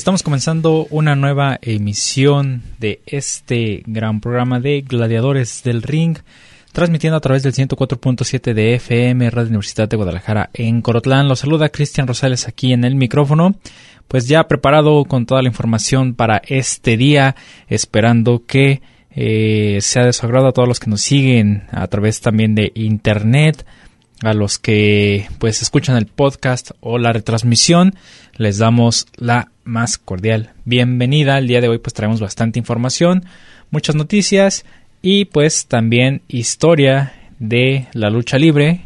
Estamos comenzando una nueva emisión de este gran programa de Gladiadores del Ring, transmitiendo a través del 104.7 de FM Radio Universidad de Guadalajara en Corotlán. Los saluda Cristian Rosales aquí en el micrófono, pues ya preparado con toda la información para este día, esperando que eh, sea de su agrado a todos los que nos siguen a través también de internet a los que pues escuchan el podcast o la retransmisión les damos la más cordial bienvenida. El día de hoy pues traemos bastante información, muchas noticias y pues también historia de la lucha libre.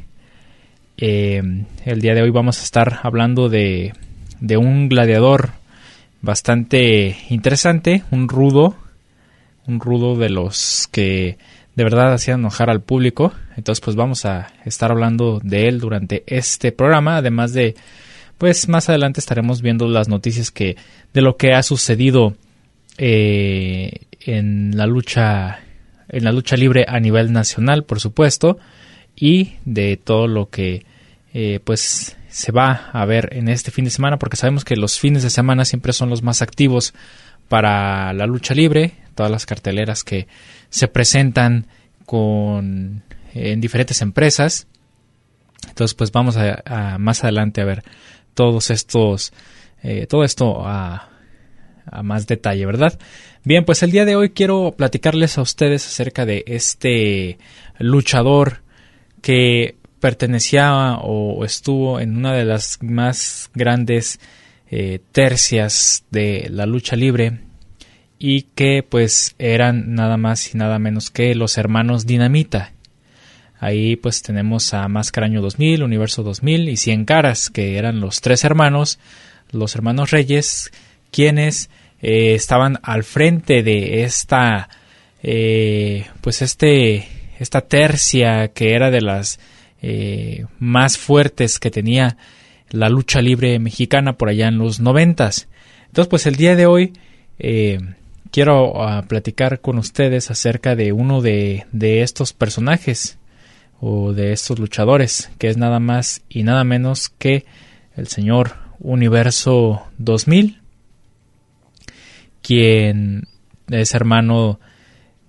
Eh, el día de hoy vamos a estar hablando de, de un gladiador bastante interesante, un rudo, un rudo de los que de verdad hacía enojar al público. Entonces, pues vamos a estar hablando de él durante este programa, además de, pues más adelante estaremos viendo las noticias que de lo que ha sucedido eh, en la lucha, en la lucha libre a nivel nacional, por supuesto, y de todo lo que, eh, pues se va a ver en este fin de semana, porque sabemos que los fines de semana siempre son los más activos para la lucha libre, todas las carteleras que se presentan con en diferentes empresas. Entonces, pues vamos a, más adelante a ver todos estos, eh, todo esto a, más detalle, ¿verdad? Bien, pues el día de hoy quiero platicarles a ustedes acerca de este luchador que pertenecía o estuvo en una de las más grandes eh, tercias de la lucha libre y que pues eran nada más y nada menos que los hermanos Dinamita. Ahí pues tenemos a Máscaraño 2000, Universo 2000 y Cien Caras, que eran los tres hermanos, los hermanos Reyes, quienes eh, estaban al frente de esta, eh, pues este, esta tercia que era de las eh, más fuertes que tenía la lucha libre mexicana por allá en los noventas. Entonces pues el día de hoy quiero ah, platicar con ustedes acerca de uno de, estos personajes o de estos luchadores, que es nada más y nada menos que el señor Universo 2000, quien es hermano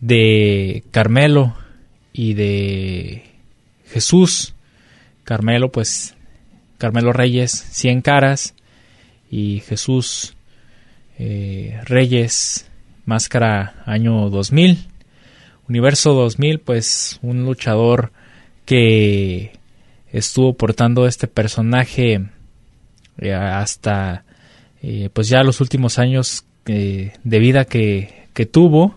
de Carmelo y de Jesús. Carmelo, pues, Carmelo Reyes, 100 caras, y Jesús eh, Reyes, Máscara año 2000. Universo 2000, pues un luchador que estuvo portando este personaje eh, hasta eh, pues ya los últimos años eh, de vida que, que, tuvo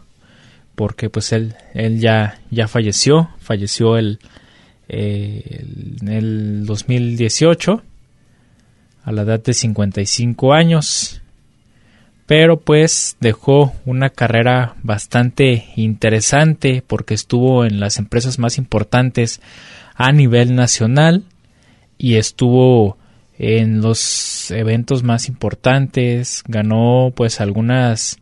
porque pues él, él ya, ya falleció falleció el, en el 2018 a la edad de 55 años pero pues dejó una carrera bastante interesante porque estuvo en las empresas más importantes a nivel nacional y estuvo en los eventos más importantes, ganó pues algunas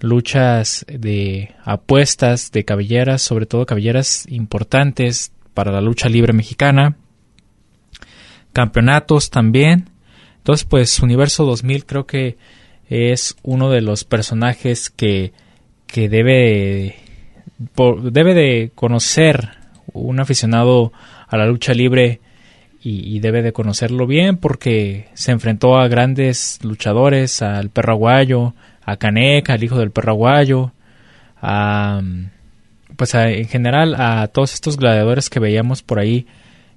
luchas de apuestas de cabelleras, sobre todo cabelleras importantes para la lucha libre mexicana, campeonatos también. Entonces pues Universo 2000 creo que es uno de los personajes que, que debe, debe de conocer un aficionado a la lucha libre y, debe de conocerlo bien porque se enfrentó a grandes luchadores, al perro aguayo, a Caneca, al hijo del perro aguayo, pues en general a todos estos gladiadores que veíamos por ahí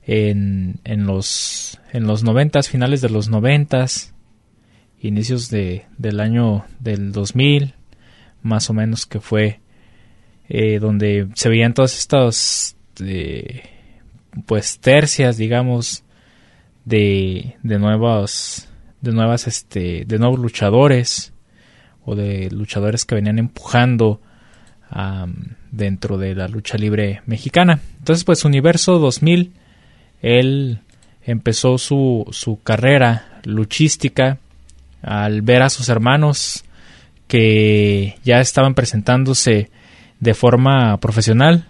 en, en los en los noventas, finales de los noventas, inicios de, del año del 2000, más o menos que fue eh, donde se veían todas estas eh, pues tercias, digamos, de, de nuevas de nuevas este de nuevos luchadores o de luchadores que venían empujando dentro de la lucha libre mexicana. Entonces, pues Universo 2000, él empezó su, su carrera luchística al ver a sus hermanos que ya estaban presentándose de forma profesional.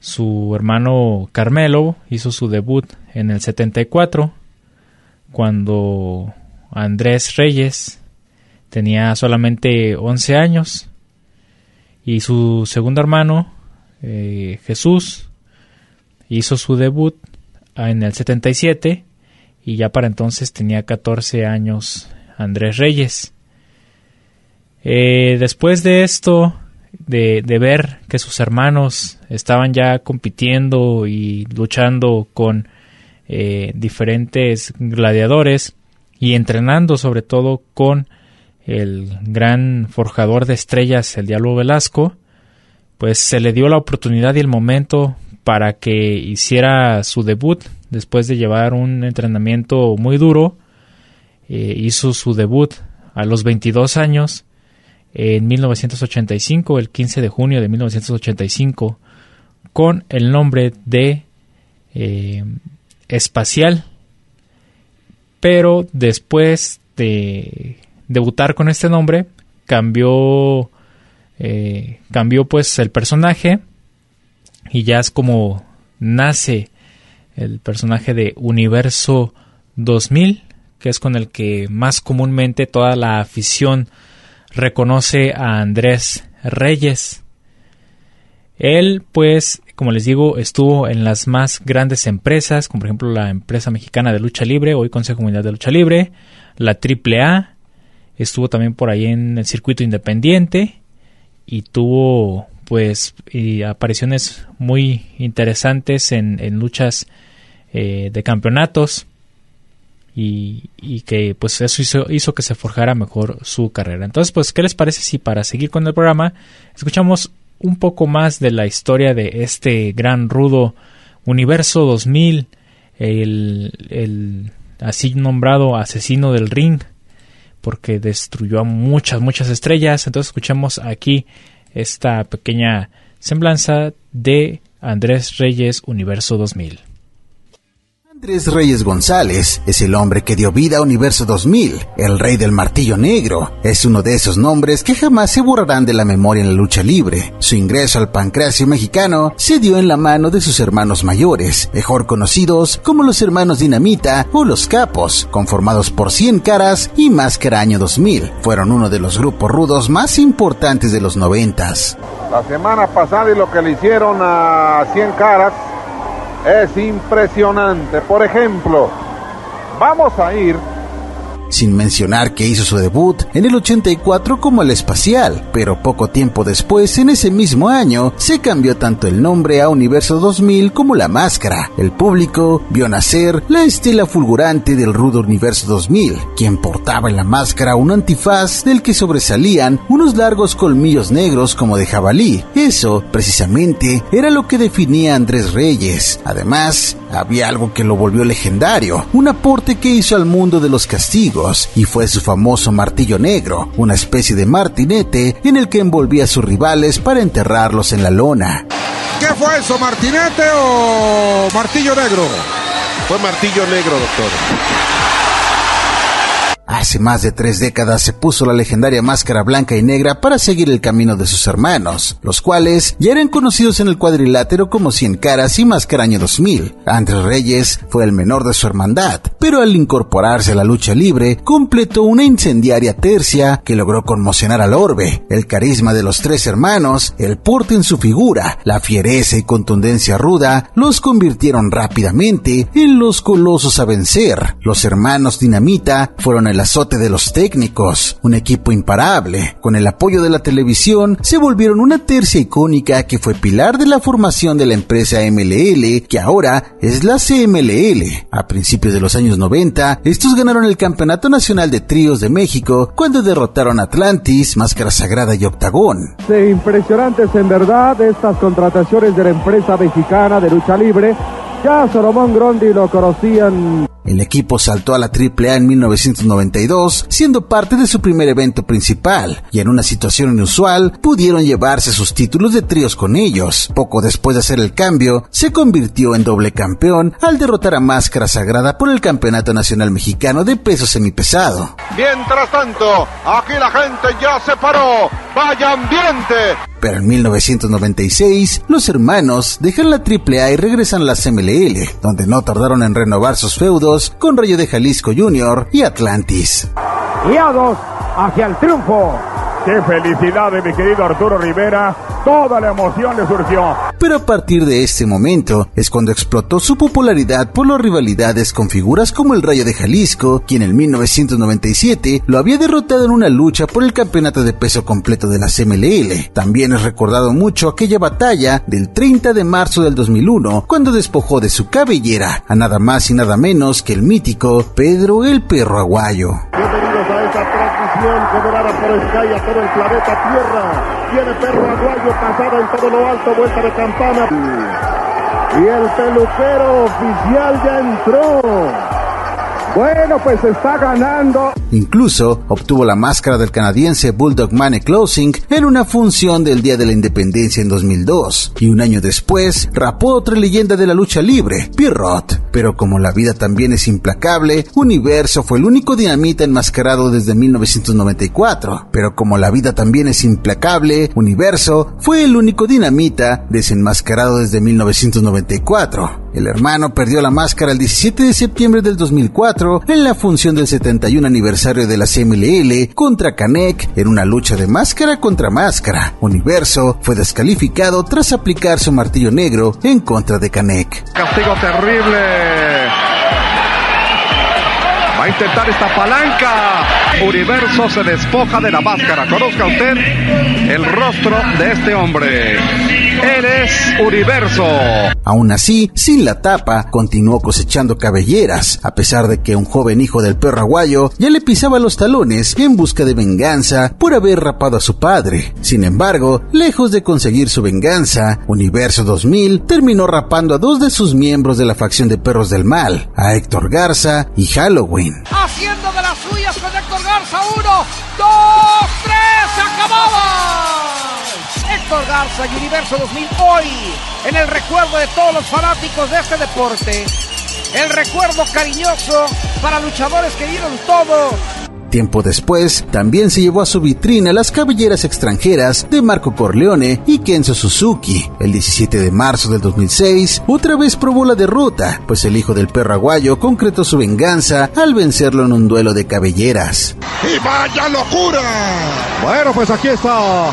Su hermano Carmelo hizo su debut en el 74, cuando Andrés Reyes tenía solamente 11 años y su segundo hermano, eh, Jesús, hizo su debut en el 77 y ya para entonces tenía 14 años Andrés Reyes. Eh, después de esto, de, ver que sus hermanos estaban ya compitiendo y luchando con eh, diferentes gladiadores y entrenando sobre todo con el gran forjador de estrellas, el Diablo Velasco, pues se le dio la oportunidad y el momento para que hiciera su debut después de llevar un entrenamiento muy duro. Eh, hizo su debut a los 22 años en 1985, el 15 de junio de 1985, con el nombre de eh, Espacial. Pero después de debutar con este nombre, cambió, eh, cambió pues el personaje y ya es como nace el personaje de Universo 2000, que es con el que más comúnmente toda la afición reconoce a Andrés Reyes. Él, pues, como les digo, estuvo en las más grandes empresas, como por ejemplo la empresa mexicana de lucha libre, hoy Consejo Mundial de Lucha Libre, la AAA, estuvo también por ahí en el circuito independiente y tuvo pues apariciones muy interesantes en, luchas eh, de campeonatos y, que pues eso hizo, que se forjara mejor su carrera. Entonces pues ¿qué les parece si para seguir con el programa escuchamos un poco más de la historia de este gran rudo universo 2000, el, el así nombrado asesino del ring? porque destruyó a muchas, muchas estrellas. Entonces escuchamos aquí esta pequeña semblanza de Andrés Reyes Universo 2000. Andrés Reyes González es el hombre que dio vida a Universo 2000, el rey del martillo negro. Es uno de esos nombres que jamás se borrarán de la memoria en la lucha libre. Su ingreso al pancracio mexicano se dio en la mano de sus hermanos mayores, mejor conocidos como los hermanos Dinamita o los Capos, conformados por Cien Caras y Máscara Año 2000. Fueron uno de los grupos rudos más importantes de los noventas. La semana pasada y lo que le hicieron a Cien Caras es impresionante. Por ejemplo, vamos a ir sin mencionar que hizo su debut en el 84 como el espacial, pero poco tiempo después, en ese mismo año, se cambió tanto el nombre a Universo 2000 como la máscara. El público vio nacer la estela fulgurante del rudo Universo 2000, quien portaba en la máscara un antifaz del que sobresalían unos largos colmillos negros como de jabalí. Eso, precisamente, era lo que definía Andrés Reyes. Además, había algo que lo volvió legendario, un aporte que hizo al mundo de los castigos y fue su famoso martillo negro, una especie de martinete en el que envolvía a sus rivales para enterrarlos en la lona. ¿Qué fue eso, martinete o martillo negro? Fue martillo negro, doctor. Hace más de tres décadas se puso la legendaria máscara blanca y negra para seguir el camino de sus hermanos, los cuales ya eran conocidos en el cuadrilátero como Cien Caras y Máscara Año 2000. Andrés Reyes fue el menor de su hermandad, pero al incorporarse a la lucha libre, completó una incendiaria tercia que logró conmocionar al orbe. El carisma de los tres hermanos, el porte en su figura, la fiereza y contundencia ruda, los convirtieron rápidamente en los colosos a vencer. Los hermanos Dinamita fueron el el azote de los técnicos, un equipo imparable. Con el apoyo de la televisión, se volvieron una tercia icónica que fue pilar de la formación de la empresa MLL, que ahora es la CMLL. A principios de los años 90, estos ganaron el Campeonato Nacional de Tríos de México cuando derrotaron a Atlantis, Máscara Sagrada y Octagón. impresionantes en verdad estas contrataciones de la empresa mexicana de lucha libre. Ya Solomón Grondi lo conocían el equipo saltó a la AAA en 1992, siendo parte de su primer evento principal, y en una situación inusual pudieron llevarse sus títulos de tríos con ellos. Poco después de hacer el cambio, se convirtió en doble campeón al derrotar a Máscara Sagrada por el Campeonato Nacional Mexicano de Peso Semipesado. Mientras tanto, aquí la gente ya se paró. ¡Vaya ambiente! Pero en 1996, los hermanos dejan la AAA y regresan a la CMLL, donde no tardaron en renovar sus feudos con Rayo de Jalisco Jr. y Atlantis. Y a dos hacia el triunfo. ¡Qué felicidad de mi querido Arturo Rivera! Toda la emoción le surgió. Pero a partir de este momento es cuando explotó su popularidad por las rivalidades con figuras como el Rayo de Jalisco, quien en 1997 lo había derrotado en una lucha por el campeonato de peso completo de la CMLL. También es recordado mucho aquella batalla del 30 de marzo del 2001, cuando despojó de su cabellera a nada más y nada menos que el mítico Pedro el Perro Aguayo. Bienvenidos a esta transmisión generada por Sky a todo el planeta Tierra. Tiene Perro Aguayo pasada en todo lo alto, vuelta de campana. Y el peluquero oficial ya entró. Bueno, pues está ganando. Incluso obtuvo la máscara del canadiense Bulldog Money Closing en una función del Día de la Independencia en 2002. Y un año después, rapó otra leyenda de la lucha libre, Pierrot. Pero como la vida también es implacable, Universo fue el único dinamita enmascarado desde 1994. Pero como la vida también es implacable, Universo fue el único dinamita desenmascarado desde 1994. El hermano perdió la máscara el 17 de septiembre del 2004 en la función del 71 aniversario de la CMLL contra Canek en una lucha de máscara contra máscara. Universo fue descalificado tras aplicar su martillo negro en contra de Canek. Castigo terrible Va a intentar esta palanca. Universo se despoja de la máscara. Conozca usted el rostro de este hombre. Él es Universo. Aún así, sin la tapa, continuó cosechando cabelleras, a pesar de que un joven hijo del perro aguayo ya le pisaba los talones en busca de venganza por haber rapado a su padre. Sin embargo, lejos de conseguir su venganza, Universo 2000 terminó rapando a dos de sus miembros de la facción de perros del mal, a Héctor Garza y Halloween. Haciendo de las dos, tres, acababa. Héctor Garza y Universo 2000 hoy en el recuerdo de todos los fanáticos de este deporte. El recuerdo cariñoso para luchadores que dieron todo Tiempo después, también se llevó a su vitrina las cabelleras extranjeras de Marco Corleone y Kenzo Suzuki. El 17 de marzo del 2006, otra vez probó la derrota, pues el hijo del perro aguayo concretó su venganza al vencerlo en un duelo de cabelleras. ¡Y vaya locura! Bueno, pues aquí está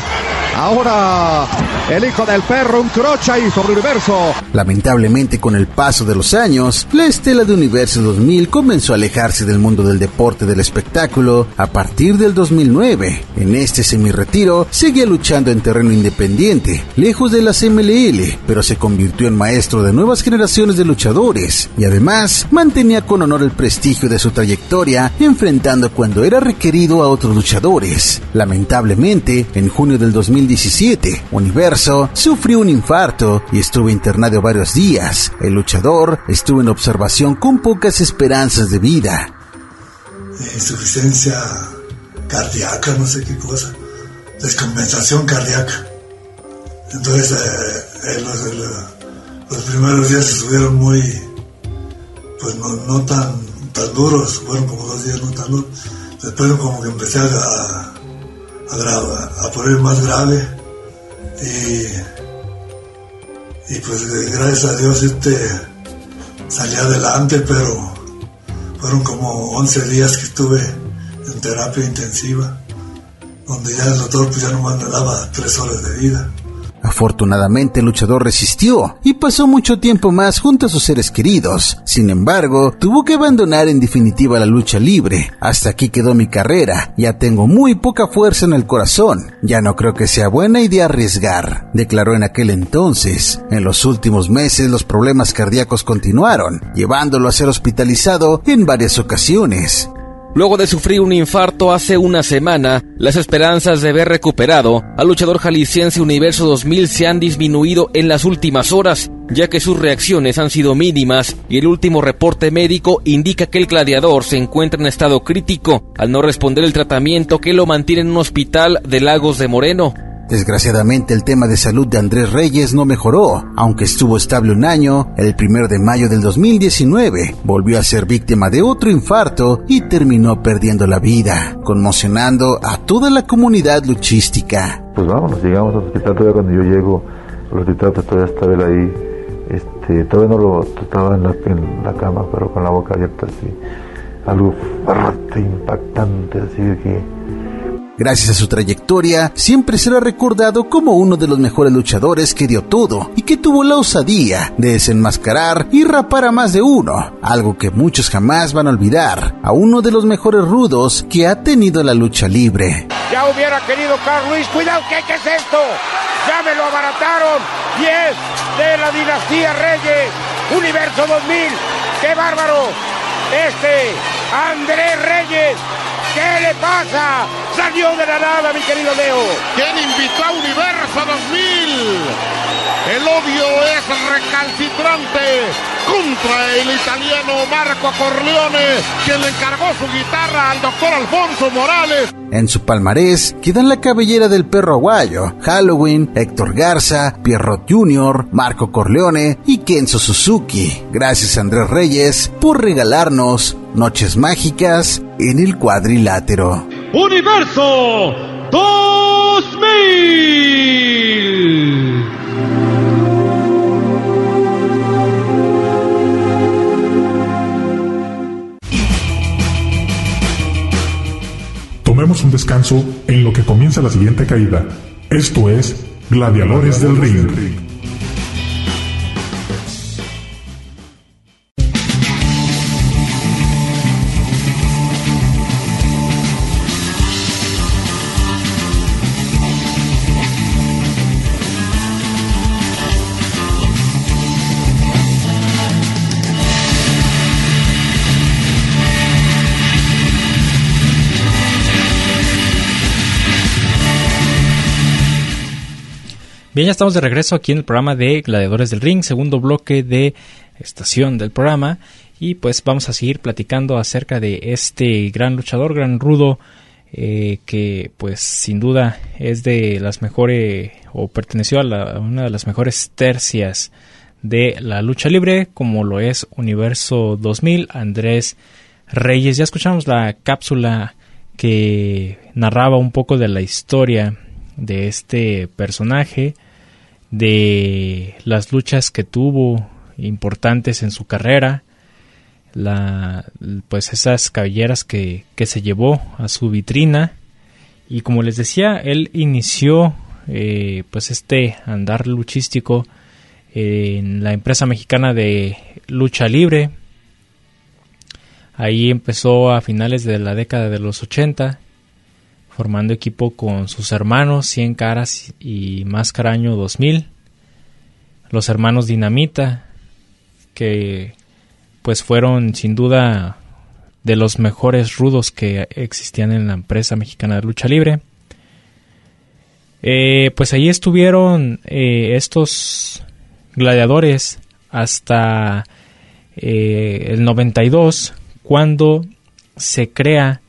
Ahora el hijo del perro, un crocha y sobre Universo. Lamentablemente con el paso de los años, la estela de Universo 2000 comenzó a alejarse del mundo del deporte del espectáculo a partir del 2009. En este semi-retiro seguía luchando en terreno independiente, lejos de las MLL, pero se convirtió en maestro de nuevas generaciones de luchadores y además mantenía con honor el prestigio de su trayectoria enfrentando cuando era requerido a otros luchadores. Lamentablemente, en junio del 2000 2017, Universo sufrió un infarto y estuvo internado varios días. El luchador estuvo en observación con pocas esperanzas de vida. Insuficiencia cardíaca, no sé qué cosa. Descompensación cardíaca. Entonces, eh, eh, los, primeros días estuvieron muy, pues no, tan, tan duros, fueron como dos días no tan duros. Después como que empecé a a, poner más grave y, y pues gracias a Dios este salí adelante pero fueron como 11 días que estuve en terapia intensiva donde ya el doctor pues ya no me daba tres horas de vida Afortunadamente el luchador resistió y pasó mucho tiempo más junto a sus seres queridos. Sin embargo, tuvo que abandonar en definitiva la lucha libre. Hasta aquí quedó mi carrera. Ya tengo muy poca fuerza en el corazón. Ya no creo que sea buena idea arriesgar, declaró en aquel entonces. En los últimos meses los problemas cardíacos continuaron, llevándolo a ser hospitalizado en varias ocasiones. Luego de sufrir un infarto hace una semana, las esperanzas de ver recuperado al luchador jalisciense Universo 2000 se han disminuido en las últimas horas, ya que sus reacciones han sido mínimas y el último reporte médico indica que el gladiador se encuentra en estado crítico al no responder el tratamiento que lo mantiene en un hospital de Lagos de Moreno. Desgraciadamente el tema de salud de Andrés Reyes no mejoró, aunque estuvo estable un año, el primero de mayo del 2019 volvió a ser víctima de otro infarto y terminó perdiendo la vida, conmocionando a toda la comunidad luchística. Pues vámonos, llegamos al hospital. Todavía cuando yo llego al hospital pues todavía estaba él ahí, este, todavía no lo estaba en la, en la cama, pero con la boca abierta así, algo fuerte, impactante, así de que Gracias a su trayectoria, siempre será recordado como uno de los mejores luchadores que dio todo y que tuvo la osadía de desenmascarar y rapar a más de uno, algo que muchos jamás van a olvidar, a uno de los mejores rudos que ha tenido la lucha libre. Ya hubiera querido Carl Luis, cuidado, ¿qué, qué es esto? Ya me lo abarataron y es de la dinastía Reyes, Universo 2000, qué bárbaro, este Andrés Reyes ¿Qué le pasa? Salió de la nada, mi querido Leo. ¿Quién invitó a Universo 2000? El odio es recalcitrante contra el italiano Marco Corleone, quien le encargó su guitarra al doctor Alfonso Morales. En su palmarés quedan la cabellera del perro aguayo, Halloween, Héctor Garza, Pierrot Jr., Marco Corleone y Kenzo Suzuki. Gracias a Andrés Reyes por regalarnos Noches Mágicas en el cuadrilátero. Universo 2000. Tomemos un descanso en lo que comienza la siguiente caída. Esto es Gladiadores del Ring. Bien, ya estamos de regreso aquí en el programa de Gladiadores del Ring, segundo bloque de estación del programa. Y pues vamos a seguir platicando acerca de este gran luchador, gran rudo, eh, que pues sin duda es de las mejores o perteneció a, una de las mejores tercias de la lucha libre, como lo es Universo 2000, Andrés Reyes. Ya escuchamos la cápsula que narraba un poco de la historia de este personaje de las luchas que tuvo importantes en su carrera, la, pues esas cabelleras que, que se llevó a su vitrina y como les decía, él inició eh, pues este andar luchístico en la empresa mexicana de lucha libre. Ahí empezó a finales de la década de los 80 formando equipo con sus hermanos Cien Caras y Máscara Año 2000, los hermanos Dinamita, que pues fueron sin duda de los mejores rudos que existían en la empresa mexicana de lucha libre. Eh, pues ahí estuvieron eh, estos gladiadores hasta eh, el 92 cuando se crea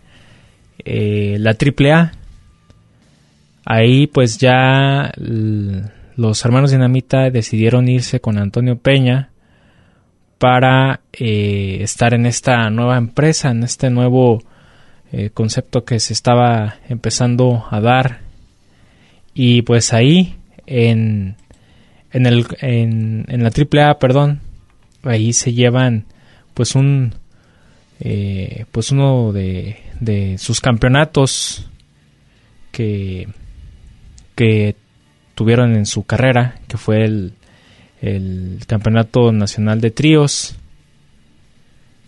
eh, la AAA. Ahí pues ya los hermanos Dinamita decidieron irse con Antonio Peña para eh, estar en esta nueva empresa, en este nuevo eh, concepto que se estaba empezando a dar. Y pues ahí en, en, el, en, la AAA, perdón, ahí se llevan pues un eh, pues uno de, de, sus campeonatos que, que tuvieron en su carrera, que fue el, el Campeonato Nacional de Tríos.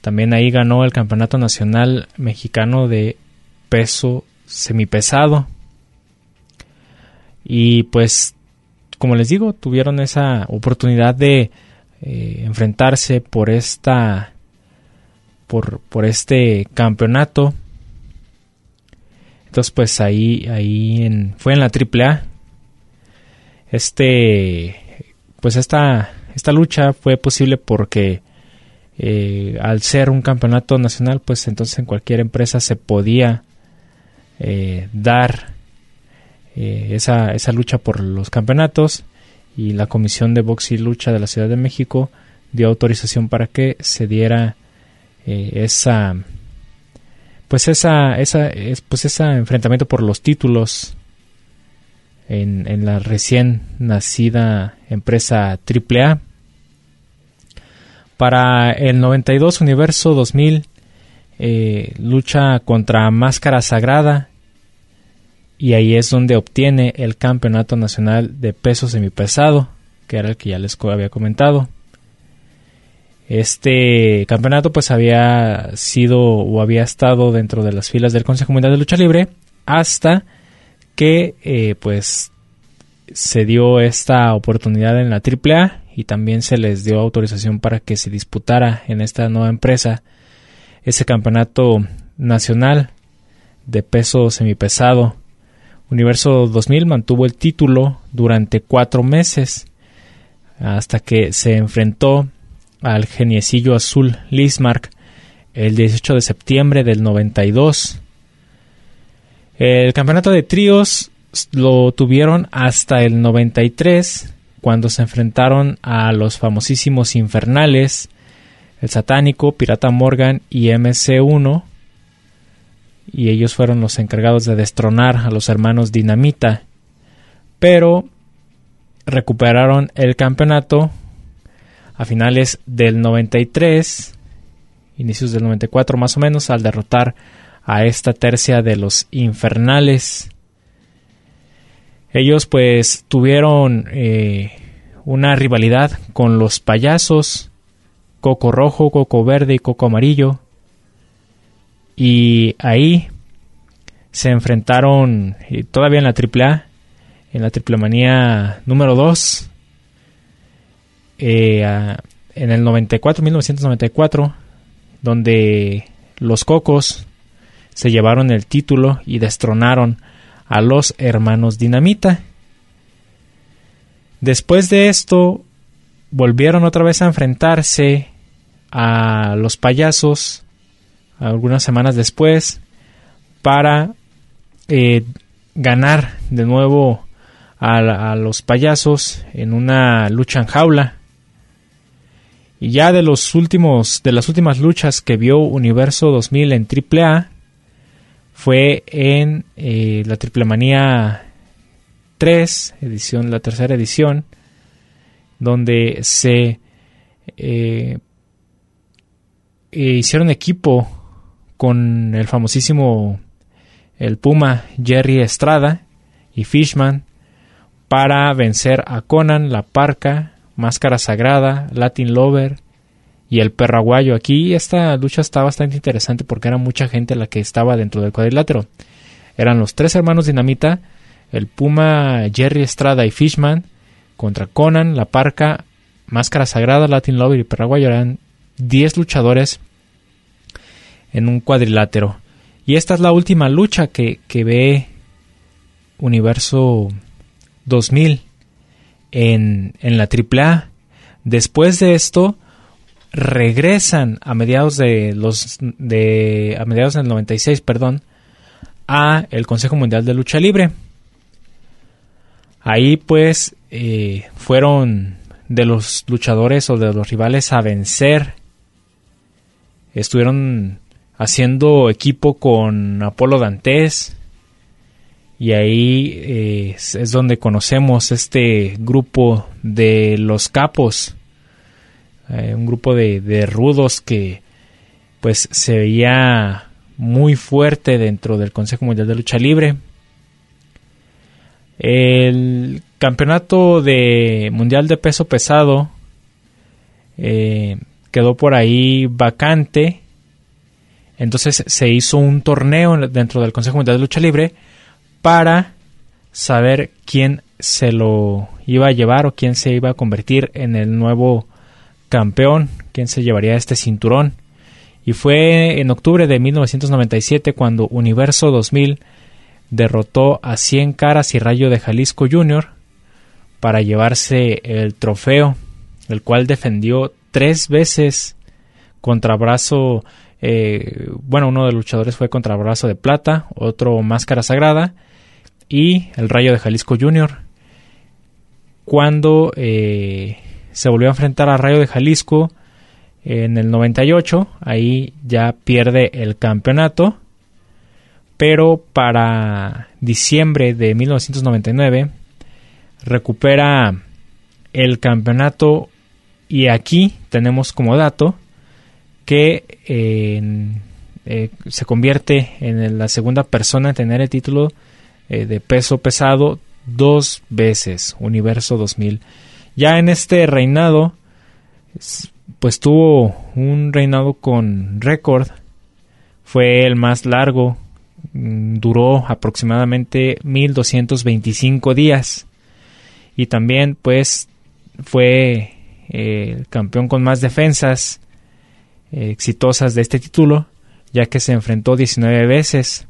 También ahí ganó el Campeonato Nacional Mexicano de Peso Semipesado. Y pues, como les digo, tuvieron esa oportunidad de eh, enfrentarse por esta por, por este campeonato entonces pues ahí ahí en, fue en la AAA este pues esta esta lucha fue posible porque eh, al ser un campeonato nacional pues entonces en cualquier empresa se podía eh, dar esa, esa lucha por los campeonatos y la Comisión de Box y Lucha de la Ciudad de México dio autorización para que se diera eh, esa pues esa esa pues ese enfrentamiento por los títulos en, en la recién nacida empresa AAA para el 92 Universo 2000 eh, lucha contra Máscara Sagrada y ahí es donde obtiene el campeonato nacional de peso semipesado, que era el que ya les había comentado. Este campeonato pues había sido o había estado dentro de las filas del Consejo Mundial de Lucha Libre hasta que eh, pues se dio esta oportunidad en la AAA y también se les dio autorización para que se disputara en esta nueva empresa ese campeonato nacional de peso semipesado. Universo 2000 mantuvo el título durante cuatro meses hasta que se enfrentó al geniecillo azul Lismark el 18 de septiembre del 92. El campeonato de tríos lo tuvieron hasta el 93 cuando se enfrentaron a los famosísimos infernales, el satánico, Pirata Morgan y MC1 y ellos fueron los encargados de destronar a los hermanos Dinamita, pero recuperaron el campeonato a finales del 93, inicios del 94 más o menos, al derrotar a esta tercia de los infernales. Ellos pues tuvieron eh, una rivalidad con los payasos, Coco Rojo, Coco Verde y Coco Amarillo, y ahí se enfrentaron todavía en la AAA, en la Triple Manía número 2, eh, en el 94, 1994, donde los Cocos se llevaron el título y destronaron a los hermanos Dinamita. Después de esto, volvieron otra vez a enfrentarse a los payasos algunas semanas después para eh, ganar de nuevo a, los payasos en una lucha en jaula. Y ya de los últimos, de las últimas luchas que vio Universo 2000 en AAA fue en eh, la Triple Manía 3, edición, la tercera edición, donde se eh, hicieron equipo con el famosísimo el Puma Jerry Estrada y Fishman para vencer a Conan, La Parca, Máscara Sagrada, Latin Lover y el Perraguayo. Aquí esta lucha está bastante interesante porque era mucha gente la que estaba dentro del cuadrilátero. Eran los tres hermanos Dinamita, el Puma Jerry Estrada y Fishman contra Conan, La Parca, Máscara Sagrada, Latin Lover y Perraguayo. Eran 10 luchadores en un cuadrilátero. Y esta es la última lucha que, ve Universo 2000 en, en la AAA. Después de esto, regresan a mediados de los de a mediados del 96, perdón, a el Consejo Mundial de Lucha Libre. Ahí pues eh, fueron de los luchadores o de los rivales a vencer. Estuvieron haciendo equipo con Apolo Dantes. Y ahí eh, es donde conocemos este grupo de los capos. Eh, un grupo de, rudos que pues se veía muy fuerte dentro del Consejo Mundial de Lucha Libre. El campeonato de mundial de peso pesado eh, quedó por ahí vacante. Entonces se hizo un torneo dentro del Consejo Mundial de Lucha Libre para saber quién se lo iba a llevar o quién se iba a convertir en el nuevo campeón, quién se llevaría este cinturón. Y fue en octubre de 1997 cuando Universo 2000 derrotó a 100 Caras y Rayo de Jalisco Jr. para llevarse el trofeo, el cual defendió tres veces contra brazo, eh, bueno, uno de los luchadores fue contra brazo de plata, otro máscara sagrada y el Rayo de Jalisco Jr. Cuando eh, se volvió a enfrentar a Rayo de Jalisco en el 98, ahí ya pierde el campeonato, pero para diciembre de 1999 recupera el campeonato y aquí tenemos como dato que eh, se convierte en la segunda persona en tener el título eh, de peso pesado dos veces, Universo 2000. Ya en este reinado, pues tuvo un reinado con récord, fue el más largo, mm, duró aproximadamente 1225 días y también pues fue eh, el campeón con más defensas eh, exitosas de este título, ya que se enfrentó 19 veces.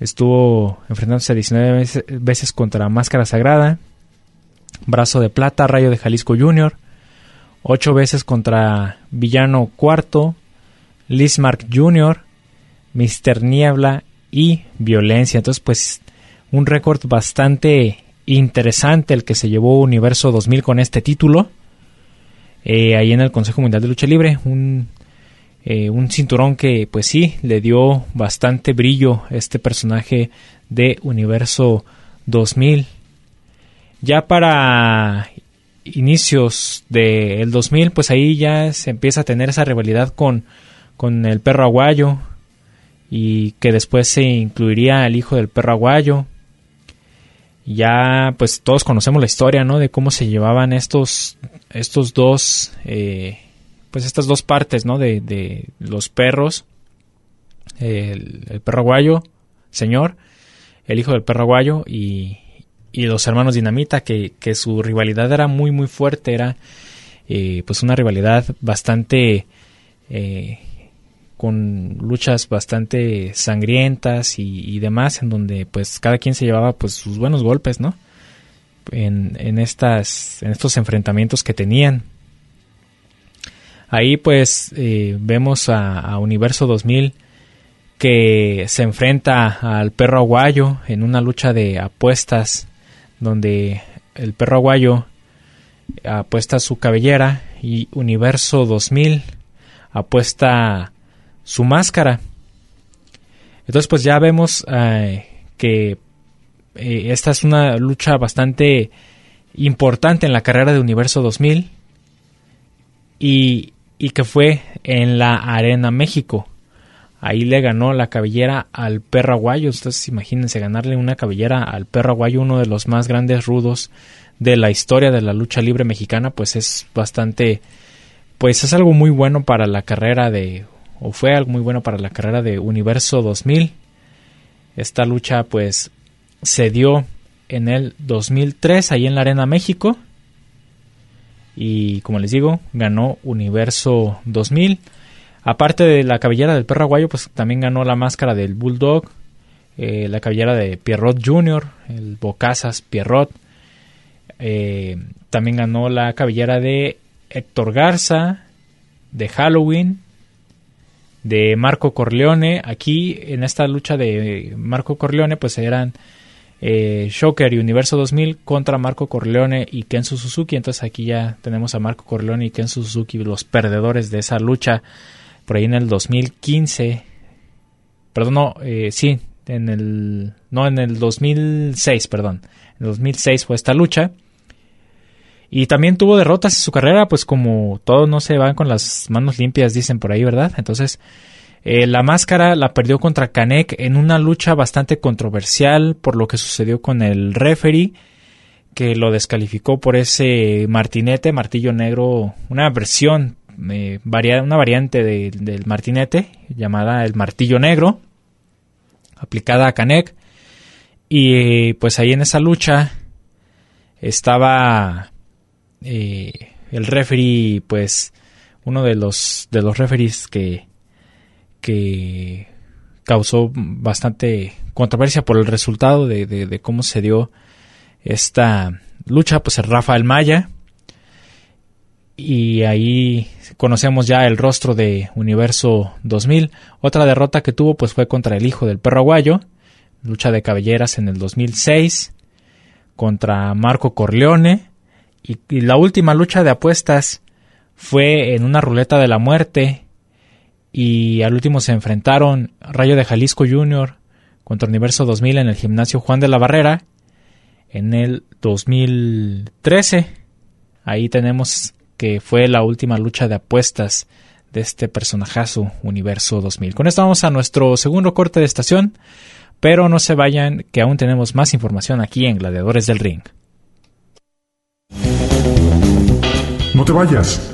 Estuvo enfrentándose 19 veces, contra Máscara Sagrada, Brazo de Plata, Rayo de Jalisco Jr., 8 veces contra Villano Cuarto, Lismark Jr., Mister Niebla y Violencia. Entonces, pues, un récord bastante interesante el que se llevó Universo 2000 con este título. Eh, ahí en el Consejo Mundial de Lucha Libre, un, eh, un cinturón que pues sí le dio bastante brillo a este personaje de Universo 2000. Ya para inicios del 2000, pues ahí ya se empieza a tener esa rivalidad con, con el perro aguayo y que después se incluiría al hijo del perro aguayo ya pues todos conocemos la historia, ¿no? De cómo se llevaban estos, estos dos, eh, pues estas dos partes, ¿no? De, de los perros, el, perro aguayo, señor, el hijo del perro aguayo y, y los hermanos Dinamita, que, que, su rivalidad era muy, muy fuerte, era eh, pues una rivalidad bastante... Eh, con luchas bastante sangrientas y, demás, en donde pues cada quien se llevaba pues sus buenos golpes, ¿no? En, en, estas, en estos enfrentamientos que tenían. Ahí pues eh, vemos a, Universo 2000 que se enfrenta al perro aguayo en una lucha de apuestas donde el perro aguayo apuesta su cabellera y Universo 2000 apuesta su máscara. Entonces pues ya vemos eh, que eh, esta es una lucha bastante importante en la carrera de Universo 2000 y, y que fue en la Arena México. Ahí le ganó la cabellera al perro aguayo. Entonces imagínense ganarle una cabellera al perro aguayo, uno de los más grandes rudos de la historia de la lucha libre mexicana, pues es bastante, pues es algo muy bueno para la carrera de o fue algo muy bueno para la carrera de Universo 2000. Esta lucha pues se dio en el 2003 ahí en la Arena México y como les digo ganó Universo 2000 aparte de la cabellera del perro aguayo pues también ganó la máscara del Bulldog eh, la cabellera de Pierrot Jr. el Bocazas Pierrot eh, también ganó la cabellera de Héctor Garza de Halloween de Marco Corleone. Aquí en esta lucha de Marco Corleone pues eran eh, Shocker y Universo 2000 contra Marco Corleone y Kenzo Suzuki. Entonces aquí ya tenemos a Marco Corleone y Kenzo Suzuki los perdedores de esa lucha por ahí en el 2015. Perdón, no, eh, sí, en el no en el 2006, perdón. En el 2006 fue esta lucha. Y también tuvo derrotas en su carrera, pues como todos no se van con las manos limpias, dicen por ahí, ¿verdad? Entonces, Eh, la máscara la perdió contra Canek en una lucha bastante controversial por lo que sucedió con el referee que lo descalificó por ese martinete, martillo negro, una versión, eh, una variante del martinete llamada el martillo negro, aplicada a Canek. Y pues ahí en esa lucha estaba eh, el referee, pues uno de los, de los referees que, que causó bastante controversia por el resultado de, cómo se dio esta lucha, pues el Rafael Maya. Y ahí conocemos ya el rostro de Universo 2000. Otra derrota que tuvo pues fue contra el hijo del perro aguayo, lucha de cabelleras en el 2006, contra Marco Corleone. Y la última lucha de apuestas fue en una ruleta de la muerte. Y al último se enfrentaron Rayo de Jalisco Jr. contra Universo 2000 en el gimnasio Juan de la Barrera en el 2013. Ahí tenemos que fue la última lucha de apuestas de este personajazo Universo 2000. Con esto vamos a nuestro segundo corte de estación, pero no se vayan que aún tenemos más información aquí en Gladiadores del Ring. No te vayas,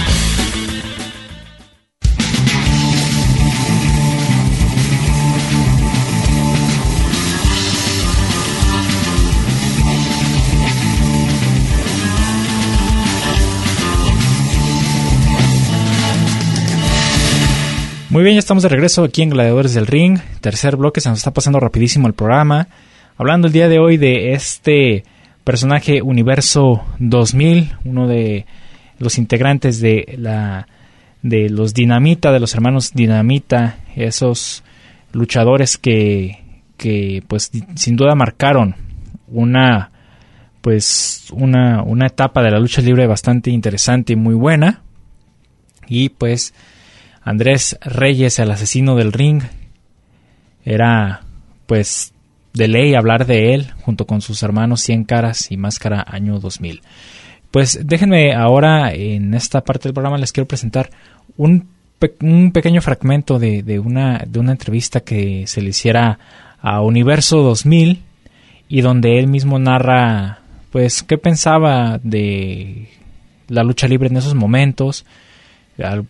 Muy bien, ya estamos de regreso aquí en Gladiadores del Ring. Tercer bloque, se nos está pasando rapidísimo el programa hablando el día de hoy de este personaje Universo 2000, uno de los integrantes de la de los Dinamita, de los hermanos Dinamita, esos luchadores que, que pues sin duda marcaron una pues una, una etapa de la lucha libre bastante interesante y muy buena. Y pues Andrés Reyes, el asesino del ring, era pues de ley hablar de él junto con sus hermanos Cien Caras y Máscara año 2000. Pues déjenme ahora en esta parte del programa les quiero presentar un, un pequeño fragmento de, de, una, de una entrevista que se le hiciera a Universo 2000 y donde él mismo narra pues qué pensaba de la lucha libre en esos momentos,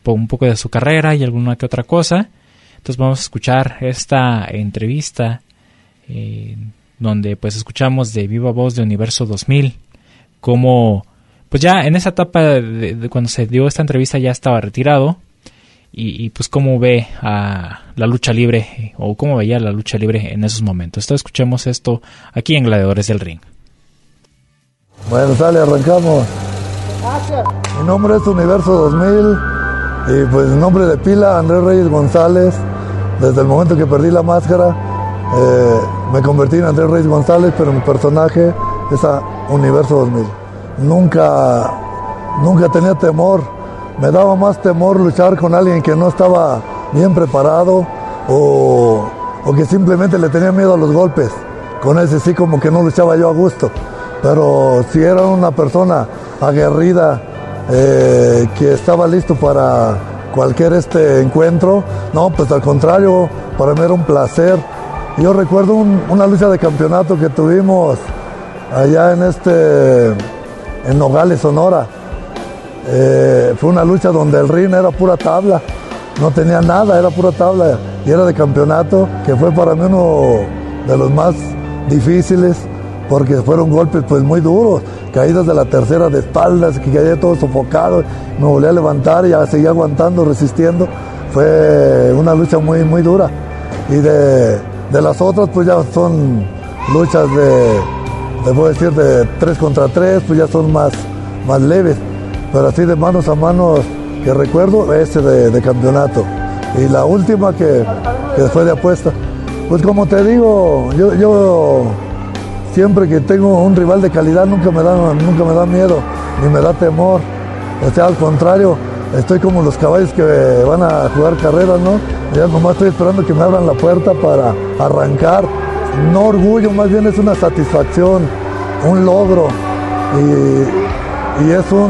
un poco de su carrera y alguna que otra cosa. Entonces vamos a escuchar esta entrevista eh, donde pues escuchamos de viva voz de Universo 2000, como pues ya en esa etapa de, cuando se dio esta entrevista ya estaba retirado y, pues cómo ve a la lucha libre o cómo veía la lucha libre en esos momentos. Entonces escuchemos esto aquí en Gladiadores del Ring. Bueno, sale, arrancamos. Mi nombre es Universo 2000 y pues nombre de pila Andrés Reyes González. Desde el momento que perdí la máscara, eh, me convertí en Andrés Reyes González, pero mi personaje es a Universo 2000. Nunca, nunca tenía temor. Me daba más temor luchar con alguien que no estaba bien preparado o, que simplemente le tenía miedo a los golpes. Con ese sí como que no luchaba yo a gusto. Pero si era una persona aguerrida, eh, que estaba listo para cualquier este encuentro, no, pues al contrario, para mí era un placer. Yo recuerdo una lucha de campeonato que tuvimos allá en este, en Nogales, Sonora. Eh, fue una lucha donde el ring era pura tabla, no tenía nada, era pura tabla. Y era de campeonato, que fue para mí uno de los más difíciles porque fueron golpes pues muy duros, caídas de la tercera de espaldas, que caía todo sofocado, me volví a levantar y ya seguía aguantando, resistiendo. Fue una lucha muy, muy dura. Y de, de las otras, pues ya son luchas de, te puedo decir, de 3 contra 3, pues ya son más, más leves. Pero así de manos a manos que recuerdo, este de, campeonato. Y la última que, que, fue de apuesta. Pues como te digo, yo siempre que tengo un rival de calidad nunca me da, nunca me da miedo, ni me da temor. O sea, al contrario, estoy como los caballos que van a jugar carreras, ¿no? Ya nomás estoy esperando que me abran la puerta para arrancar. No orgullo, más bien es una satisfacción, un logro. Y, es, un,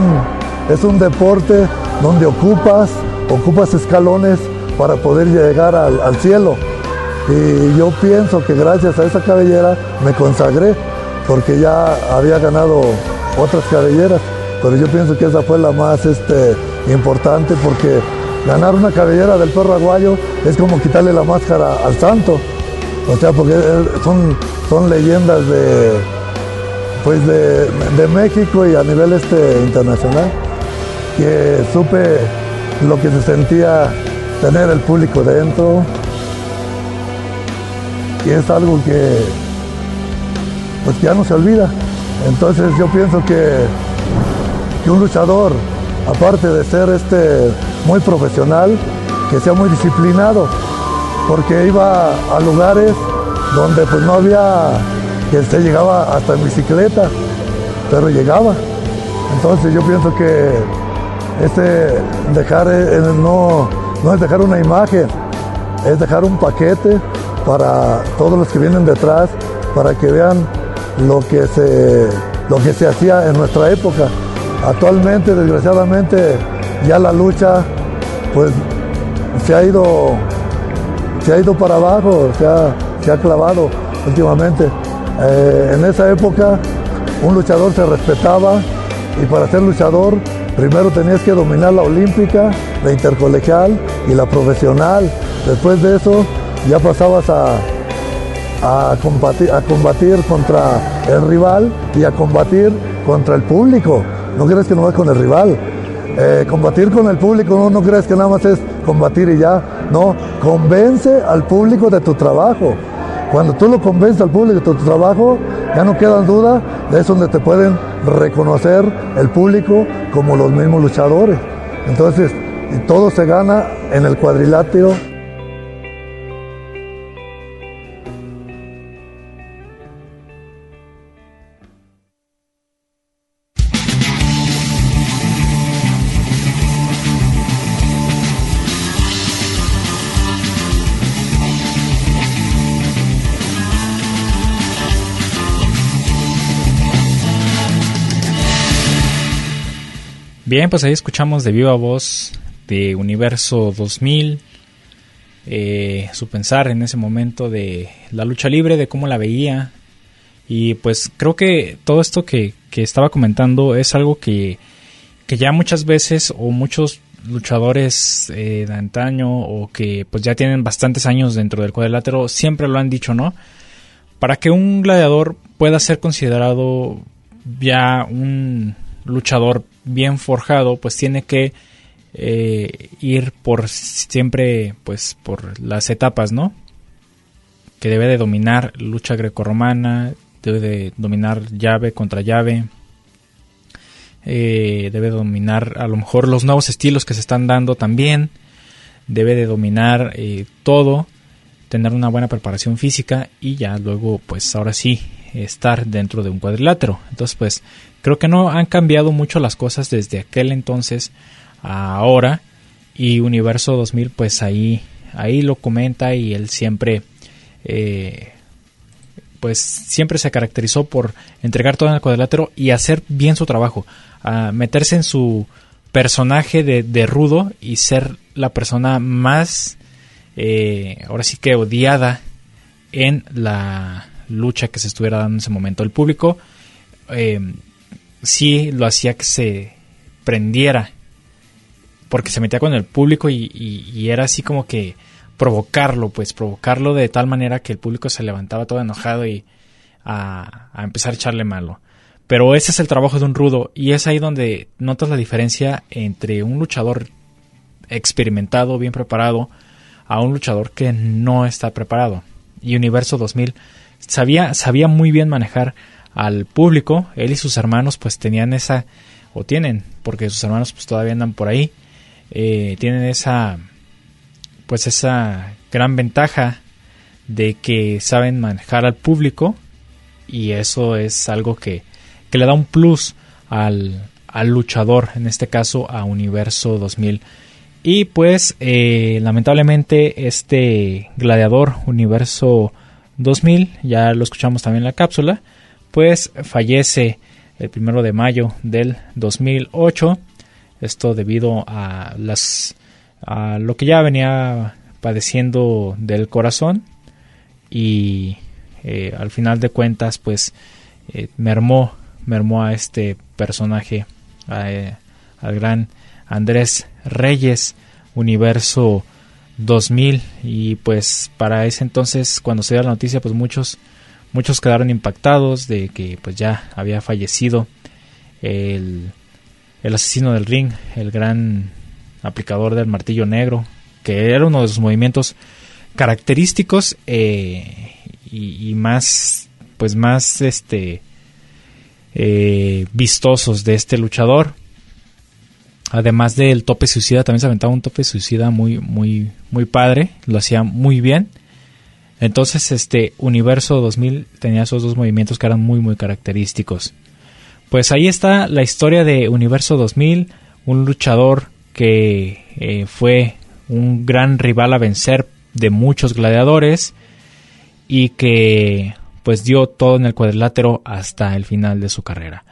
es un deporte donde ocupas, ocupas escalones para poder llegar al cielo. Y yo pienso que gracias a esa cabellera me consagré, porque ya había ganado otras cabelleras, pero yo pienso que esa fue la más este, importante porque ganar una cabellera del perro aguayo es como quitarle la máscara al santo. O sea, porque son, son leyendas de, pues de, de México y a nivel este, internacional, que supe lo que se sentía tener el público dentro, y es algo que pues ya no se olvida. Entonces yo pienso que, que un luchador, aparte de ser este muy profesional, que sea muy disciplinado, porque iba a lugares donde pues no había, que se llegaba hasta en bicicleta, pero llegaba. Entonces yo pienso que este dejar eh, no, no es dejar una imagen, es dejar un paquete para todos los que vienen detrás, para que vean lo que se, lo que se hacía en nuestra época. Actualmente, desgraciadamente, ya la lucha pues se ha ido, se ha ido para abajo, se ha, se ha clavado últimamente. Eh, en esa época un luchador se respetaba y para ser luchador primero tenías que dominar la olímpica, la intercolegial y la profesional. Después de eso ya pasabas a, a, combatir, a combatir contra el rival y a combatir contra el público. No crees que no vas con el rival. Eh, combatir con el público, no, no crees que nada más es combatir y ya. No, convence al público de tu trabajo. Cuando tú lo convences al público de tu trabajo, ya no quedan duda, de eso donde te pueden reconocer el público como los mismos luchadores. Entonces, todo se gana en el cuadrilátero Bien, pues ahí escuchamos de viva voz de Universo 2000, eh, su pensar en ese momento de la lucha libre, de cómo la veía. Y pues creo que todo esto que, estaba comentando es algo que, que, ya muchas veces o muchos luchadores eh, de antaño o que pues ya tienen bastantes años dentro del cuadrilátero siempre lo han dicho, ¿no? Para que un gladiador pueda ser considerado ya un luchador bien forjado, pues tiene que eh, ir por siempre, pues por las etapas, ¿no? Que debe de dominar lucha grecorromana, debe de dominar llave contra llave, eh, debe dominar a lo mejor los nuevos estilos que se están dando también, debe de dominar eh, todo, tener una buena preparación física y ya luego, pues ahora sí, estar dentro de un cuadrilátero. Entonces, pues Creo que no han cambiado mucho las cosas desde aquel entonces a ahora y Universo 2000 pues ahí ahí lo comenta y él siempre eh, pues siempre se caracterizó por entregar todo en el cuadrilátero y hacer bien su trabajo, meterse en su personaje de, rudo y ser la persona más eh, ahora sí que odiada en la lucha que se estuviera dando en ese momento. El público eh, sí lo hacía que se prendiera. Porque se metía con el público y, era así como que provocarlo, pues provocarlo de tal manera que el público se levantaba todo enojado y a, empezar a echarle malo. Pero ese es el trabajo de un rudo y es ahí donde notas la diferencia entre un luchador experimentado, bien preparado, a un luchador que no está preparado. Y Universo 2000 sabía, sabía muy bien manejar al público. Él y sus hermanos pues tenían esa, o tienen, porque sus hermanos pues todavía andan por ahí, eh, tienen esa, pues esa gran ventaja de que saben manejar al público y eso es algo que, que le da un plus al, al luchador, en este caso a Universo 2000. Y pues eh, lamentablemente este gladiador Universo 2000, ya lo escuchamos también en la cápsula, pues fallece el primero de mayo del 2008. Esto debido a las a lo que ya venía padeciendo del corazón y eh, al final de cuentas pues eh, mermó mermó a este personaje eh, al gran Andrés Reyes Universo 2000 y pues para ese entonces cuando se dio la noticia pues muchos muchos quedaron impactados de que pues ya había fallecido el, el asesino del ring el gran aplicador del martillo negro que era uno de sus movimientos característicos eh, y, más pues más este eh, vistosos de este luchador. Además del tope suicida también se aventaba un tope suicida muy muy muy padre lo hacía muy bien entonces este universo 2000 tenía esos dos movimientos que eran muy muy característicos pues ahí está la historia de universo 2000 un luchador que eh, fue un gran rival a vencer de muchos gladiadores y que pues dio todo en el cuadrilátero hasta el final de su carrera.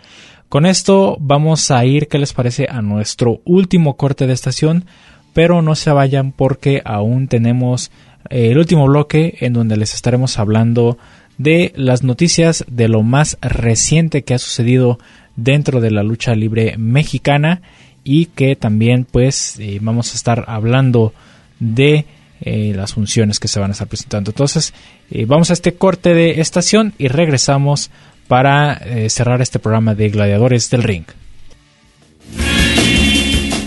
Con esto vamos a ir, ¿qué les parece? A nuestro último corte de estación, pero no se vayan porque aún tenemos el último bloque en donde les estaremos hablando de las noticias de lo más reciente que ha sucedido dentro de la lucha libre mexicana y que también pues eh, vamos a estar hablando de eh, las funciones que se van a estar presentando. Entonces eh, vamos a este corte de estación y regresamos para cerrar este programa de Gladiadores del Ring.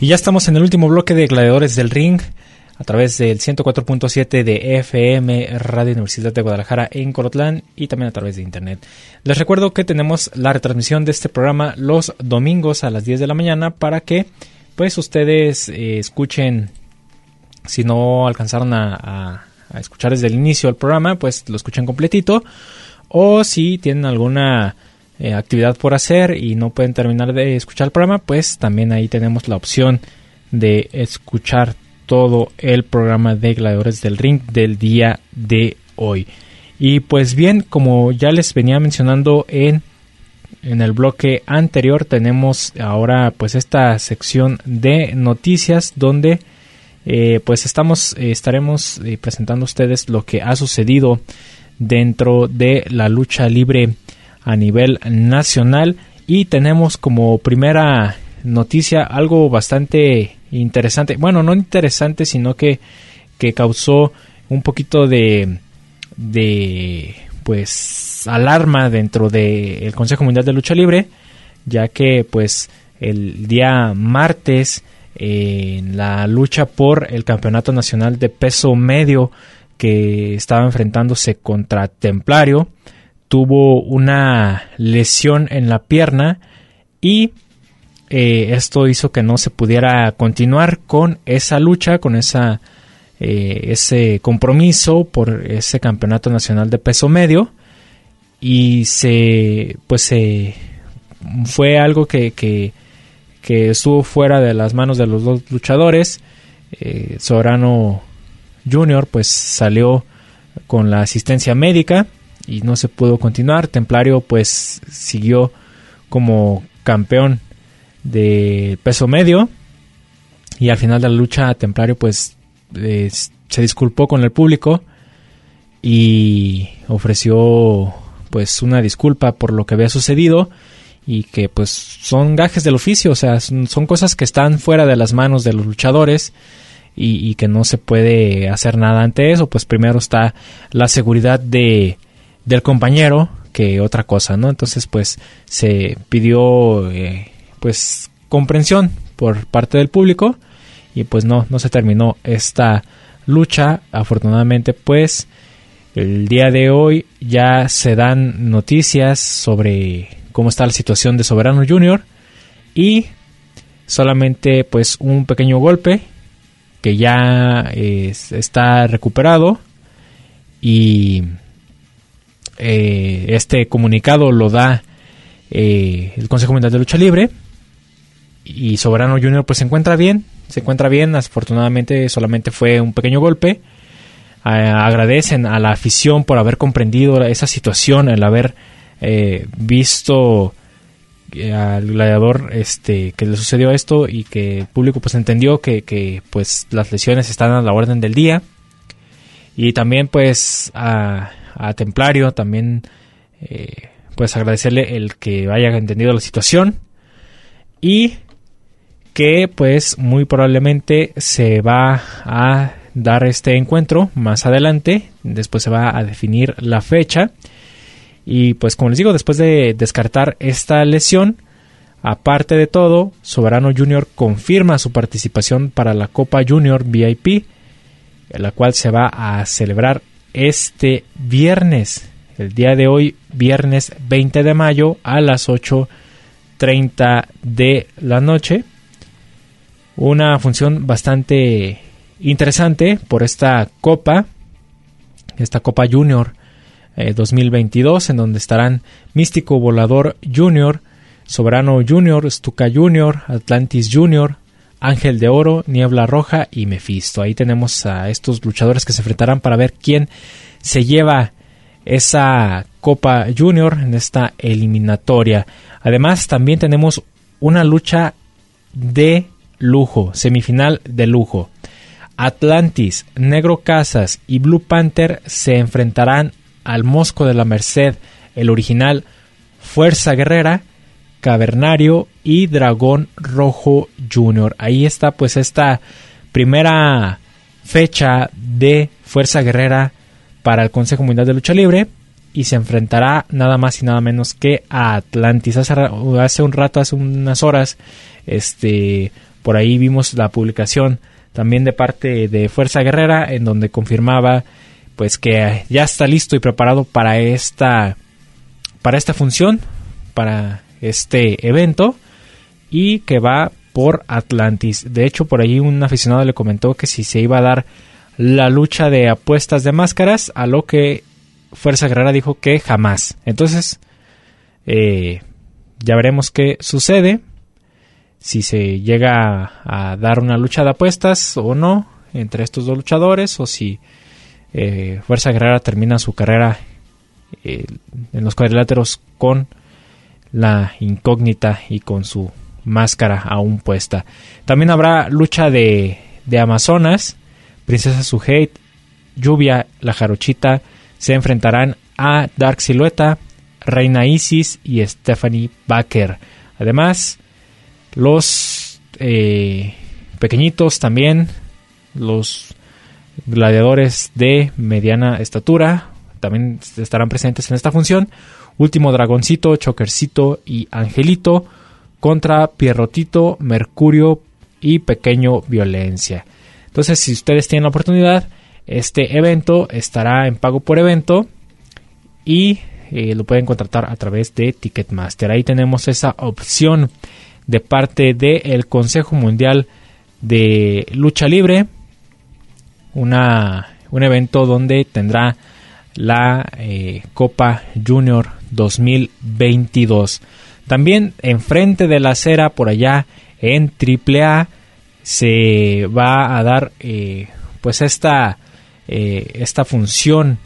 Y ya estamos en el último bloque de Gladiadores del Ring a través del 104.7 de FM Radio Universidad de Guadalajara en Colotlán y también a través de internet. Les recuerdo que tenemos la retransmisión de este programa los domingos a las 10 de la mañana para que pues ustedes eh, escuchen si no alcanzaron a, a escuchar desde el inicio el programa pues lo escuchen completito o si tienen alguna eh, actividad por hacer y no pueden terminar de escuchar el programa, pues también ahí tenemos la opción de escuchar todo el programa de Gladiadores del Ring del día de hoy. Y pues bien, como ya les venía mencionando en, en el bloque anterior, tenemos ahora pues esta sección de noticias donde eh, pues estamos, eh, estaremos presentando a ustedes lo que ha sucedido dentro de la lucha libre a nivel nacional. Y tenemos como primera noticia algo bastante interesante, bueno, no interesante, sino que, que causó un poquito de, de pues alarma dentro del Consejo Mundial de Lucha Libre, ya que pues el día martes en la lucha por el Campeonato Nacional de Peso Medio que estaba enfrentándose contra Templario, tuvo una lesión en la pierna y eh, esto hizo que no se pudiera continuar con esa lucha, con esa, eh, ese compromiso por ese campeonato nacional de peso medio y se pues se fue algo que, que, estuvo fuera de las manos de los dos luchadores eh, Sorano Jr. pues salió con la asistencia médica y no se pudo continuar. Templario pues siguió como campeón de peso medio y al final de la lucha Templario pues eh, se disculpó con el público y ofreció pues una disculpa por lo que había sucedido y que pues son gajes del oficio, o sea, son, cosas que están fuera de las manos de los luchadores y, que no se puede hacer nada ante eso, pues primero está la seguridad de, del compañero que otra cosa, ¿no? Entonces pues se pidió eh, pues comprensión por parte del público y pues no, no se terminó esta lucha, afortunadamente pues el día de hoy ya se dan noticias sobre cómo está la situación de Soberano Junior y solamente pues un pequeño golpe que ya está recuperado y eh, este comunicado lo da eh, el Consejo Mundial de Lucha Libre y Soberano Junior pues se encuentra bien, se encuentra bien, afortunadamente solamente fue un pequeño golpe. Agradecen a la afición por haber comprendido esa situación, el haber eh, visto al gladiador este que le sucedió esto y que el público pues entendió que, pues las lesiones están a la orden del día. Y también pues a, Templario también eh, pues agradecerle el que haya entendido la situación y que pues muy probablemente se va a dar este encuentro más adelante. Después se va a definir la fecha. Y pues como les digo, después de descartar esta lesión, aparte de todo, Soberano Junior confirma su participación para la Copa Junior VIP, la cual se va a celebrar este viernes, el día de hoy, viernes 20 de mayo a las 8.30 de la noche. Una función bastante interesante por esta Copa, esta Copa Junior 2022, eh, en donde estarán Místico Volador Junior, Soberano Junior, Stuka Junior, Atlantis Junior, Ángel de Oro, Niebla Roja y Mephisto. Ahí tenemos a estos luchadores que se enfrentarán para ver quién se lleva esa Copa Junior en esta eliminatoria. Además, también tenemos una lucha de lujo, semifinal de lujo. Atlantis, Negro Casas y Blue Panther se enfrentarán al Mosco de la Merced, el original Fuerza Guerrera, Cavernario y Dragón Rojo Jr. Ahí está pues esta primera fecha de Fuerza Guerrera para el Consejo Mundial de Lucha Libre y se enfrentará nada más y nada menos que a Atlantis. Hace, hace un rato, hace unas horas, este, por ahí vimos la publicación también de parte de Fuerza Guerrera, en donde confirmaba pues que ya está listo y preparado para esta para esta función, para este evento y que va por Atlantis. De hecho, por ahí un aficionado le comentó que si se iba a dar la lucha de apuestas de máscaras, a lo que Fuerza Guerrera dijo que jamás. Entonces, eh, ya veremos qué sucede si se llega a dar una lucha de apuestas o no entre estos dos luchadores o si eh, Fuerza Guerrera termina su carrera eh, en los cuadriláteros con la incógnita y con su máscara aún puesta. También habrá lucha de, de Amazonas, Princesa Suheit, Lluvia, la Jarochita se enfrentarán a Dark Silueta, Reina Isis y Stephanie Baker. Además, los eh, pequeñitos también, los gladiadores de mediana estatura, también estarán presentes en esta función. Último Dragoncito, Chokercito y Angelito contra Pierrotito, Mercurio y Pequeño Violencia. Entonces, si ustedes tienen la oportunidad, este evento estará en pago por evento y eh, lo pueden contratar a través de Ticketmaster. Ahí tenemos esa opción de parte del Consejo Mundial de Lucha Libre, una, un evento donde tendrá la eh, Copa Junior 2022. También enfrente de la acera, por allá en AAA, se va a dar eh, pues esta, eh, esta función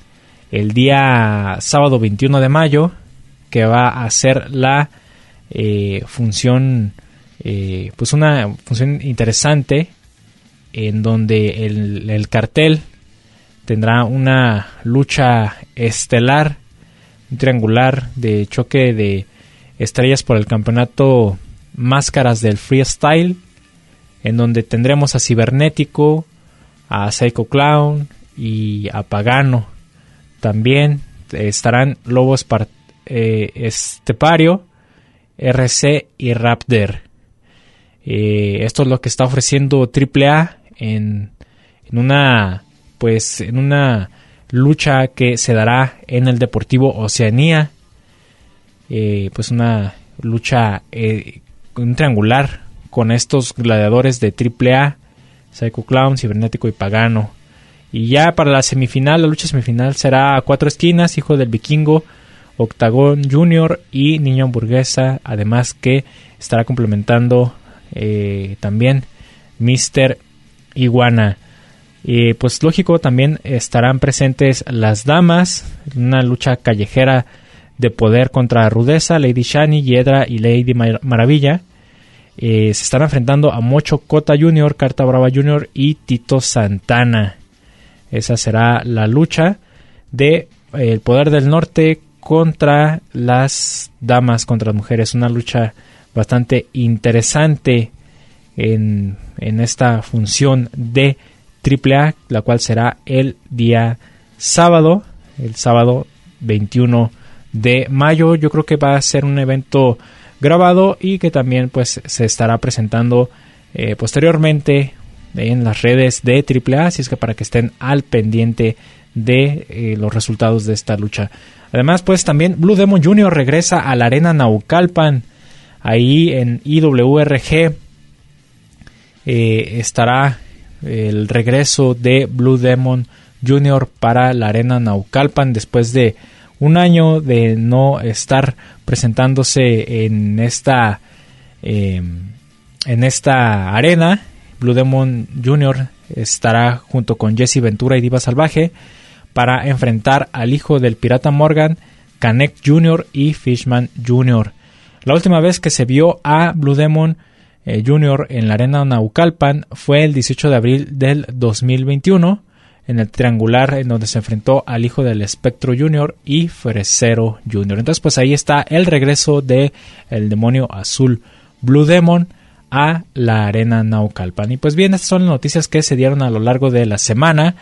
el día sábado 21 de mayo, que va a ser la eh, función, pues una función interesante en donde el, el cartel tendrá una lucha estelar, un triangular de choque de estrellas por el campeonato Máscaras del Freestyle, en donde tendremos a Cibernético, a Psycho Clown y a Pagano. También estarán Lobos eh, Estepario, RC y Raptor. Eh, esto es lo que está ofreciendo AAA en, en una pues en una lucha que se dará en el Deportivo Oceanía. Eh, pues una lucha un triangular con estos gladiadores de AAA, Psycho Clown, Cibernético y Pagano. Y ya para la semifinal, la lucha semifinal será a cuatro esquinas, Hijo del Vikingo, Octagón Junior y Niño Hamburguesa, además que estará complementando eh, también Mr. Iguana. Y pues lógico, también estarán presentes las damas, una lucha callejera de poder contra Rudeza, Lady Shani, Hiedra y Lady Maravilla. Eh, se están enfrentando a Mocho Cota Jr., Carta Brava Jr. y Tito Santana. Esa será la lucha de eh, el poder del norte contra las damas, contra las mujeres. Una lucha bastante interesante en, en esta función de AAA, la cual será el día sábado, el sábado 21 de mayo. Yo creo que va a ser un evento grabado y que también pues se estará presentando eh, posteriormente en las redes de AAA, así es que para que estén al pendiente de eh, los resultados de esta lucha. Además, pues también Blue Demon Jr. regresa a la arena Naucalpan, ahí en IWRG eh, estará el regreso de Blue Demon Jr. para la arena Naucalpan después de un año de no estar presentándose en esta em, en esta arena Blue Demon Jr. estará junto con Jesse Ventura y Diva Salvaje para enfrentar al hijo del pirata Morgan, Canek Jr. y Fishman Jr. La última vez que se vio a Blue Demon eh, Jr. en la arena Naucalpan fue el 18 de abril del 2021 en el triangular en donde se enfrentó al hijo del Espectro Jr. y Fresero Jr. Entonces pues ahí está el regreso de el demonio azul Blue Demon a la arena Naucalpan. Y pues bien, estas son las noticias que se dieron a lo largo de la semana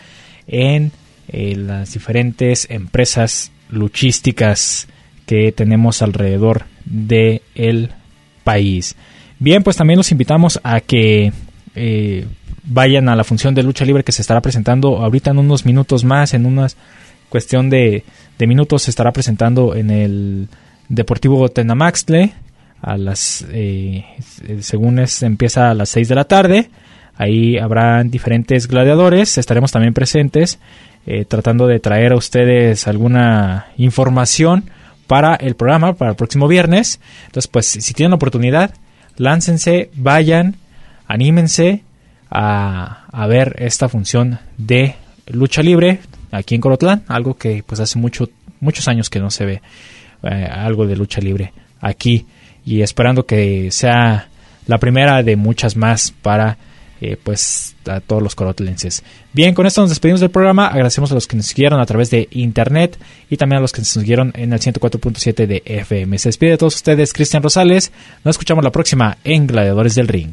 en eh, las diferentes empresas luchísticas que tenemos alrededor del el país. Bien, pues también los invitamos a que eh, vayan a la función de lucha libre que se estará presentando ahorita en unos minutos más, en una cuestión de, minutos se estará presentando en el Deportivo Tenamaxtle a las eh, según es, empieza a las 6 de la tarde. Ahí habrán diferentes gladiadores estaremos también presentes eh, tratando de traer a ustedes alguna información para el programa para el próximo viernes. Entonces pues si tienen oportunidad láncense vayan anímense a, ver esta función de lucha libre aquí en Corotlán, algo que pues hace mucho, muchos años que no se ve eh, algo de lucha libre aquí y esperando que sea la primera de muchas más para eh, pues a todos los corotlenses. Bien, con esto nos despedimos del programa. Agradecemos a los que nos siguieron a través de internet y también a los que nos siguieron en el 104.7 de FM. Se despide de todos ustedes Cristian Rosales. Nos escuchamos la próxima en Gladiadores del Ring.